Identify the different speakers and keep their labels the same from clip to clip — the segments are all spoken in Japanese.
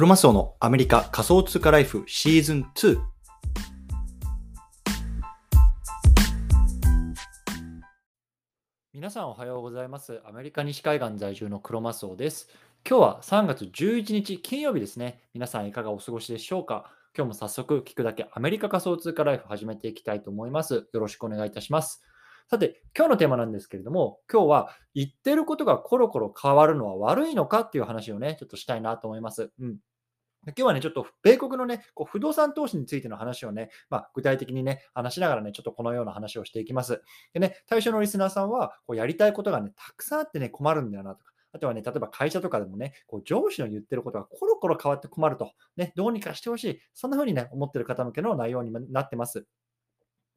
Speaker 1: クロマスオのアメリカ仮想通貨ライフシーズン2。皆さんおはようございます。アメリカ西海岸在住のクロマスオです。今日は3月11日金曜日ですね。皆さんいかがお過ごしでしょうか？今日も早速聞くだけアメリカ仮想通貨ライフ始めていきたいと思います。よろしくお願いいたします。さて、今日のテーマなんですけれども、今日は言ってることがコロコロ変わるのは悪いのかっていう話をね、ちょっとしたいなと思います。うん。今日はね、ちょっと米国のね、こう不動産投資についての話をね、まあ、具体的にね、話しながらね、ちょっとこのような話をしていきます。でね、対象のリスナーさんは、こうやりたいことがね、たくさんあってね、困るんだよなとか、あとはね、例えば会社とかでもね、こう上司の言ってることがコロコロ変わって困ると、ね、どうにかしてほしい、そんな風にね、思ってる方向けの内容になってます。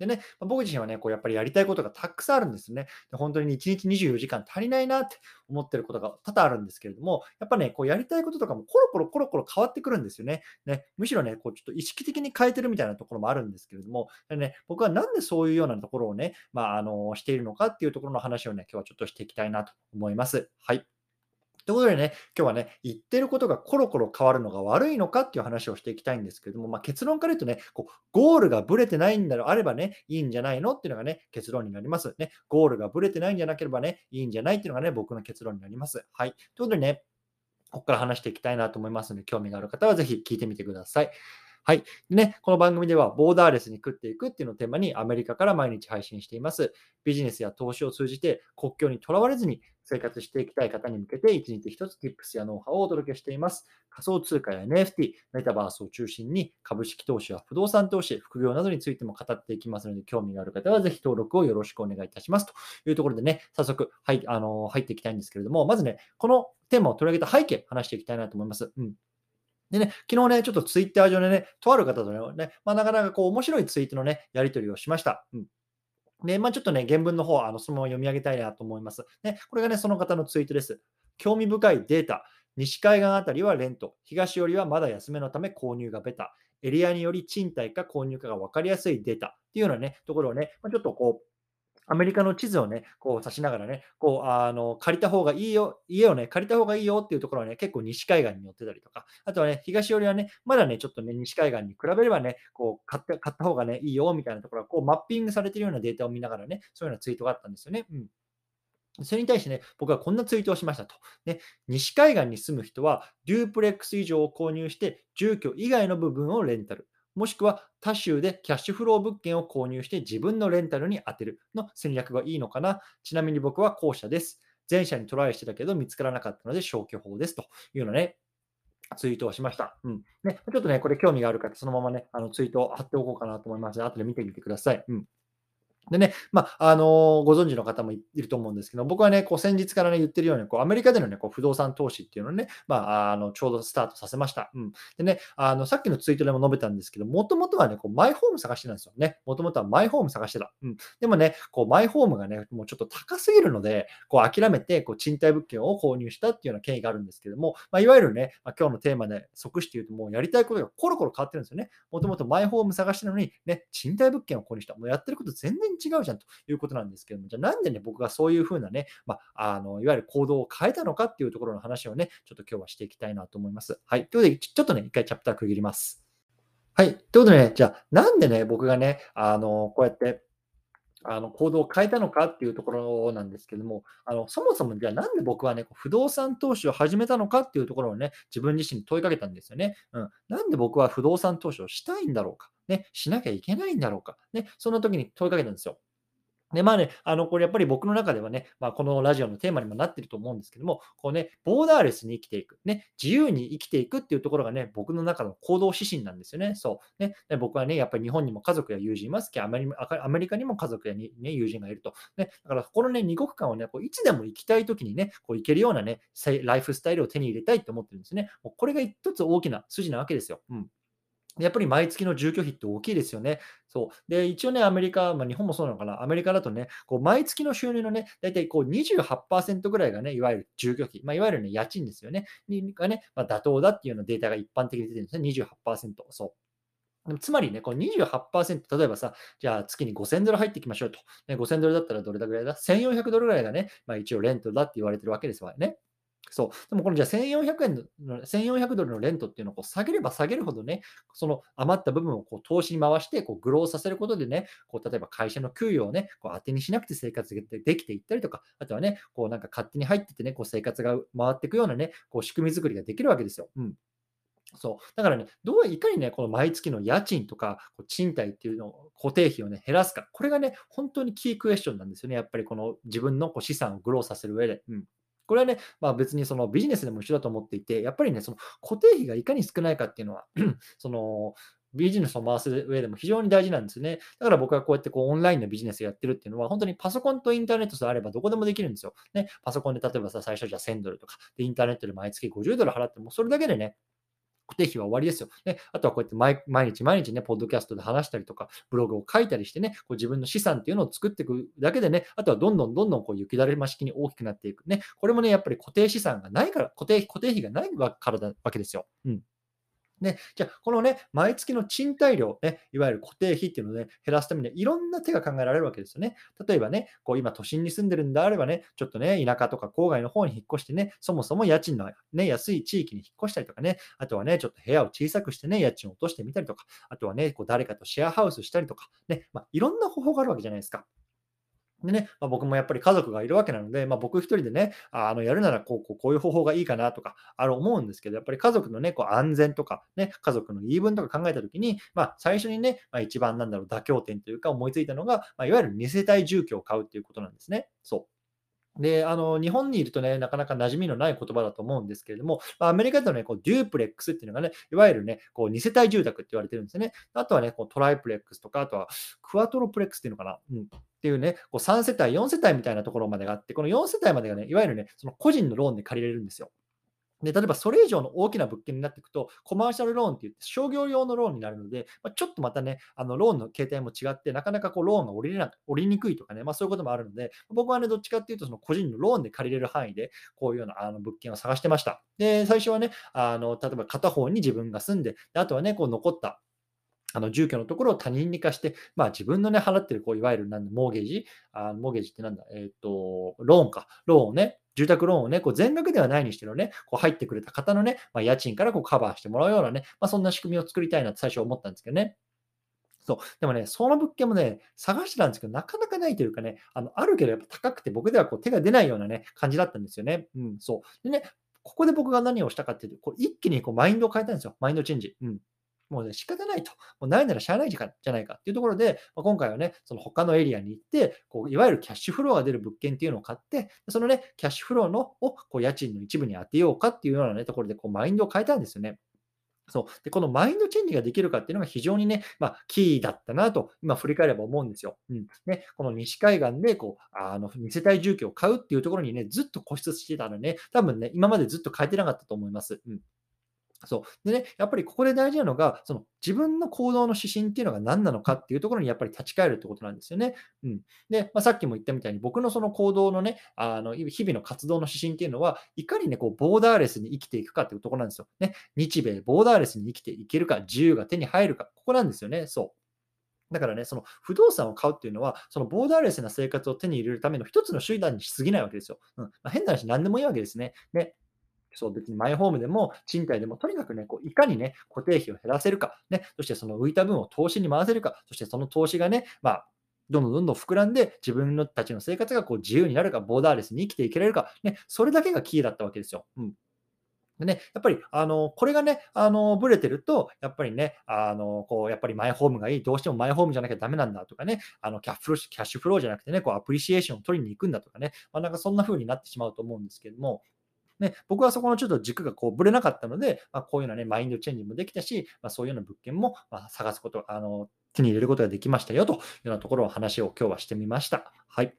Speaker 1: でね、ま僕自身はね、こうやっぱりやりたいことがたくさんあるんですよね。で本当に1日24時間足りないなって思ってることが多々あるんですけれども、やっぱね、こうやりたいこととかもコロコロコロコロ変わってくるんですよね。ねむしろね、こうちょっと意識的に変えてるみたいなところもあるんですけれども、でね、僕はなんでそういうようなところをね、まあ、あのしているのかっていうところの話をね、今日はちょっとしていきたいなと思います。はい。ということでね、今日はね、言ってることがコロコロ変わるのが悪いのかっていう話をしていきたいんですけれども、まあ、結論から言うとね、こうゴールがぶれてないんだろあればね、いいんじゃないのっていうのがね、結論になります。ね、ゴールがぶれてないんじゃなければね、いいんじゃないっていうのがね、僕の結論になります。はい。ということでね、ここから話していきたいなと思いますので、興味がある方はぜひ聞いてみてください。はい。でね、この番組ではボーダーレスに食っていくっていうのをテーマにアメリカから毎日配信しています。ビジネスや投資を通じて国境にとらわれずに生活していきたい方に向けて一日一つ Tips やノウハウをお届けしています。仮想通貨や NFT、メタバースを中心に株式投資や不動産投資、副業などについても語っていきますので、興味がある方はぜひ登録をよろしくお願いいたします。というところでね、早速、はい、あの入っていきたいんですけれども、まずね、このテーマを取り上げた背景、話していきたいなと思います。うんでね、昨日ね、ちょっとツイッター上でね、とある方とね、まあ、なかなかこう面白いツイートのね、やり取りをしました。うんで、まあ、ちょっとね、原文の方、あのそのまま読み上げたいなと思います。ね、これがね、その方のツイートです。興味深いデータ。西海岸あたりはレント、東寄りはまだ安めのため購入がベタ。エリアにより賃貸か購入かが分かりやすいデータっていうようなね、ところをね、まあ、ちょっとこう、アメリカの地図をね、こう指しながらね、こう、あの、借りた方がいいよ、家をね、借りた方がいいよっていうところはね、結構西海岸に寄ってたりとか、あとはね、東寄りはね、まだね、ちょっとね、西海岸に比べればね、こう、買って、買った方がね、いいよみたいなところは、こう、マッピングされてるようなデータを見ながらね、そういうようなツイートがあったんですよね。うん。それに対してね、僕はこんなツイートをしましたと。ね、西海岸に住む人は、デュープレックス以上を購入して、住居以外の部分をレンタル。もしくは他州でキャッシュフロー物件を購入して自分のレンタルに充てるの戦略がいいのかな？ちなみに僕は後者です。前者にトライしてたけど見つからなかったので消去法ですというのね、ツイートをしました。うん。ね、ちょっとね、これ興味がある方、そのままね、あのツイートを貼っておこうかなと思いますので、後で見てみてください。うん。でね、まあ、あのー、ご存知の方もいると思うんですけど、僕はね、こう先日からね、言ってるように、こうアメリカでのね、こう不動産投資っていうのをね、まあ、あの、ちょうどスタートさせました。うん。でね、あの、さっきのツイートでも述べたんですけど、もともとはね、こうマイホーム探してたんですよね。もともとはマイホーム探してた。うん。でもね、こうマイホームがね、もうちょっと高すぎるので、こう諦めて、こう賃貸物件を購入したっていうような経緯があるんですけども、まあ、いわゆるね、ま、今日のテーマで即して言うと、もうやりたいことがコロコロ変わってるんですよね。もともとマイホーム探してたのに、ね、賃貸物件を購入した。もうやってること全然違うじゃんということなんですけども、じゃあなんでね、僕がそういうふうなね、まあ、あの、いわゆる行動を変えたのかっていうところの話をね、ちょっと今日はしていきたいなと思います。はい。ということで、ちょっとね、一回チャプター区切ります。はい。ということでね、じゃあ、なんでね、僕がね、あの、こうやって、あの行動を変えたのかっていうところなんですけども、あのそもそもじゃあなんで僕はね、不動産投資を始めたのかっていうところをね、自分自身に問いかけたんですよね。うん。なんで僕は不動産投資をしたいんだろうか。ね、しなきゃいけないんだろうか。ね、そんな時に問いかけたんですよ。で、まあね、あの、これやっぱり僕の中ではね、まあ、このラジオのテーマにもなってると思うんですけども、こうね、ボーダーレスに生きていく、ね、自由に生きていくっていうところがね、僕の中の行動指針なんですよね。そう。ね、僕はね、やっぱり日本にも家族や友人いますけど、アメリアメリカにも家族やに、ね、友人がいると。ね、だから、このね、二国間をね、こういつでも行きたいときにね、こう行けるようなね、ライフスタイルを手に入れたいと思ってるんですね。もうこれが一つ大きな筋なわけですよ。うん。やっぱり毎月の住居費って大きいですよね。そう。で、一応ね、アメリカ、まあ、日本もそうなのかな、アメリカだとね、こう毎月の収入のね、大体こう28%ぐらいがね、いわゆる住居費、まあ、いわゆるね、家賃ですよね、にがね、まあ、妥当だっていうようなデータが一般的に出てるんですね、28%。そう。つまりね、この28%、例えばさ、じゃあ月に5000ドル入っていきましょうと。ね、5000ドルだったらどれだぐらいだ ?1400 ドルぐらいがね、まあ、一応レントだって言われてるわけですわね。そう。でもこのじゃあ1400円の、1400ドルのレントっていうのをこう下げれば下げるほどね、その余った部分をこう投資に回して、こうグローさせることでね、こう例えば会社の給与をね、こう当てにしなくて生活でできていったりとか、あとはね、こうなんか勝手に入っててね、こう生活が回っていくようなね、こう仕組み作りができるわけですよ。うん。そう。だからね、どういかにね、この毎月の家賃とか、こう賃貸っていうのを固定費をね、減らすか。これがね、本当にキークエスチョンなんですよね。やっぱりこの自分のこう資産をグローさせる上で。うん。これはね、まあ、別にそのビジネスでも一緒だと思っていて、やっぱりね、その固定費がいかに少ないかっていうのは、そのビジネスを回す上でも非常に大事なんですね。だから僕はこうやってこうオンラインのビジネスやってるっていうのは、本当にパソコンとインターネットさえあればどこでもできるんですよ。ね、パソコンで例えばさ、最初じゃ1000ドルとか、で、インターネットで毎月50ドル払っても、それだけでね、固定費は終わりですよ。ね、あとはこうやって毎日毎日ね、ポッドキャストで話したりとか、ブログを書いたりしてね、こう自分の資産っていうのを作っていくだけでね、あとはどんどんどんどんこう雪だるま式に大きくなっていく。ね、これもね、やっぱり固定資産がないから、固定固定費がないからだわけですよ。うん。ね、じゃあ、このね、毎月の賃貸料、ね、いわゆる固定費っていうのをね、減らすためにはいろんな手が考えられるわけですよね。例えばね、こう今都心に住んでるんであればね、ちょっとね、田舎とか郊外の方に引っ越してね、そもそも家賃のね、安い地域に引っ越したりとかね、あとはね、ちょっと部屋を小さくしてね、家賃を落としてみたりとか、あとはね、こう誰かとシェアハウスしたりとか、ね、まあ、いろんな方法があるわけじゃないですか。でね、まあ、僕もやっぱり家族がいるわけなので、まあ、僕一人でね、あのやるならこうこうこういう方法がいいかなとか、ある思うんですけど、やっぱり家族のね、こう安全とか、ね、家族の言い分とか考えたときに、まあ、最初にね、まあ、一番なんだろう、妥協点というか思いついたのが、まあ、いわゆる2世帯住居を買うっていうことなんですね。そう。で、あの、日本にいるとね、なかなか馴染みのない言葉だと思うんですけれども、アメリカだとね、こう、デュープレックスっていうのがね、いわゆるね、こう、2世帯住宅って言われてるんですよね。あとはね、こう、トライプレックスとか、あとは、クワトロプレックスっていうのかな。うん。っていうね、こう3世帯、4世帯みたいなところまでがあって、この4世帯までがね、いわゆるね、その個人のローンで借りれるんですよ。で、例えばそれ以上の大きな物件になっていくと、コマーシャルローンって言って商業用のローンになるので、まあ、ちょっとまたね、あのローンの形態も違って、なかなかこうローンが降りれな降りにくいとかね、まあ、そういうこともあるので、僕はね、どっちかっていうと、その個人のローンで借りれる範囲で、こういうようなあの物件を探してました。で、最初はね、あの例えば片方に自分が住んで、であとはね、こう残ったあの住居のところを他人に貸して、まあ、自分のね、払ってる、こういわゆるなんだ、モーゲージ、あモーゲージってなんだ、えっ、ー、と、ローンか、ローンをね、住宅ローンをね、こう全額ではないにしてのね、こう入ってくれた方のね、まあ、家賃からこうカバーしてもらうようなね、まあ、そんな仕組みを作りたいなって最初思ったんですけどね。そう。でもね、その物件もね、探してたんですけど、なかなかないというかね、あのあるけどやっぱ高くて僕ではこう手が出ないようなね、感じだったんですよね。うん、そう。でね、ここで僕が何をしたかっていうと、こう一気にこうマインドを変えたんですよ。マインドチェンジ。うん。もうね、仕方ないと。もうないならしゃあないじゃないかっていうところで、まあ、今回はね、その他のエリアに行って、こういわゆるキャッシュフローが出る物件っていうのを買って、そのね、キャッシュフローのをこう家賃の一部に当てようかっていうようなね、ところでこうマインドを変えたんですよね。そう。で、このマインドチェンジができるかっていうのが非常にね、まあ、キーだったなと、今振り返れば思うんですよ。うん。ね、この西海岸で、こう、あの、2世帯住居を買うっていうところにね、ずっと固執してたのね、多分ね、今までずっと変えてなかったと思います。うん。そう。でね、やっぱりここで大事なのが、その自分の行動の指針っていうのが何なのかっていうところにやっぱり立ち返るってことなんですよね。うん。で、まあ、さっきも言ったみたいに、僕のその行動のね、あの日々の活動の指針っていうのは、いかにね、こう、ボーダーレスに生きていくかっていうところなんですよ。ね。日米ボーダーレスに生きていけるか、自由が手に入るか、ここなんですよね。そう。だからね、その不動産を買うっていうのは、そのボーダーレスな生活を手に入れるための一つの手段にしすぎないわけですよ。うんまあ、変な話、何でもいいわけですね。ねそう、別にマイホームでも賃貸でも、とにかくね、こういかにね、固定費を減らせるか、ね、そしてその浮いた分を投資に回せるか、そしてその投資がね、まあ、どんどんどんどん膨らんで、自分のたちの生活がこう自由になるか、ボーダーレスに生きていけられるか、ね、それだけがキーだったわけですよ。うんでね、やっぱり、あの、これがね、あの、ブレてると、やっぱりね、あの、こう、やっぱりマイホームがいい、どうしてもマイホームじゃなきゃダメなんだとかね、あの、キャッフキャッシュフローじゃなくてね、こう、アプリシエーションを取りに行くんだとかね、まあ、なんかそんな風になってしまうと思うんですけども、ね、僕はそこのちょっと軸がこうぶれなかったので、まあ、こういうようなね、マインドチェンジもできたし、まあ、そういうような物件もま探すこと、あの、手に入れることができましたよというようなところを話を今日はしてみました。はい。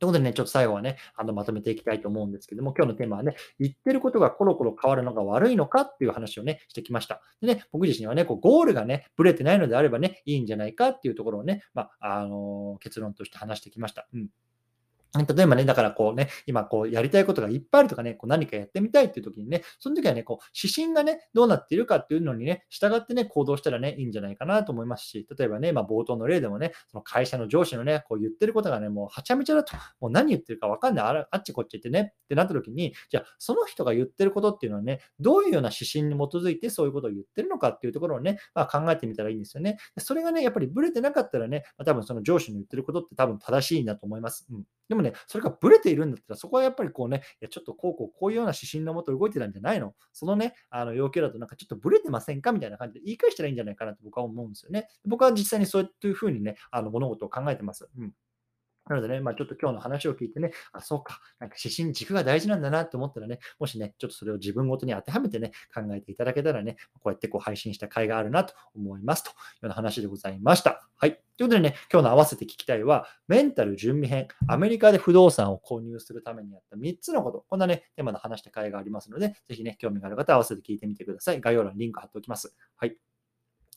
Speaker 1: ということでね、ちょっと最後はね、あのまとめていきたいと思うんですけども、今日のテーマはね、言ってることがコロコロ変わるのが悪いのかっていう話をね、してきました。でね、僕自身はね、こうゴールがね、ブレてないのであればね、いいんじゃないかっていうところをね、まあ、あの結論として話してきました。うん例えばね、だからこうね、今こうやりたいことがいっぱいあるとかね、こう何かやってみたいっていう時にね、その時はね、こう指針がね、どうなっているかっていうのにね、従ってね、行動したらね、いいんじゃないかなと思いますし、例えばね、まあ、冒頭の例でもね、その会社の上司のね、こう言ってることがね、もうはちゃめちゃだと、もう何言ってるかわかんない、ああっちこっち行ってね、ってなった時に、じゃあその人が言ってることっていうのはね、どういうような指針に基づいてそういうことを言ってるのかっていうところをね、まあ、考えてみたらいいんですよね。それがね、やっぱりブレてなかったらね、まあ、多分その上司の言ってることって多分正しいんだと思います。うん。もね、それがブレているんだったら、そこはやっぱりこうね、いやちょっとこうこうこういうような指針のもと動いてたんじゃないのそのね、あの要求だとなんかちょっとブレてませんかみたいな感じで言い返したらいいんじゃないかなと僕は思うんですよね。僕は実際にそういうふうにね、あの物事を考えてます。うんなのでね、まあ、ちょっと今日の話を聞いてね、あ、そうか、なんか指針、軸が大事なんだなと思ったらね、もしね、ちょっとそれを自分ごとに当てはめてね、考えていただけたらね、こうやってこう配信した甲斐があるなと思いますというような話でございました。はい。ということでね、今日の合わせて聞きたいは、メンタル準備編、アメリカで不動産を購入するためにやった3つのこと、こんなね、テーマの話した甲斐がありますので、ぜひね、興味がある方は合わせて聞いてみてください。概要欄にリンク貼っておきます。はい。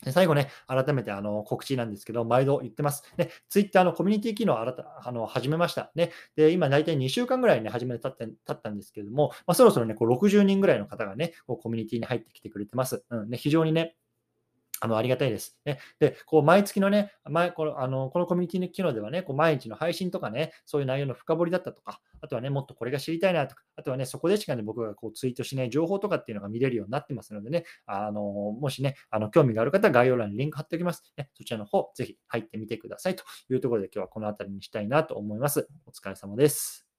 Speaker 1: で最後ね、改めてあの告知なんですけど、毎度言ってます。ね、Twitter のコミュニティ機能を新たあの始めました。ね、で、今大体2週間ぐらいね、始めて経ったんですけれども、まあ、そろそろね、こう60人ぐらいの方がね、こうコミュニティに入ってきてくれてます。うん、ね、非常にね、あの、ありがたいです。ね、で、こう、毎月のね、前このあのこのコミュニティの機能ではね、こう毎日の配信とかね、そういう内容の深掘りだったとか、あとはね、もっとこれが知りたいなとか、あとはね、そこでしかね、僕がこうツイートしない情報とかっていうのが見れるようになってますのでね、あのもしね、あの興味がある方は概要欄にリンク貼っておきます。ね、そちらの方、ぜひ入ってみてくださいというところで今日はこの辺りにしたいなと思います。お疲れ様です。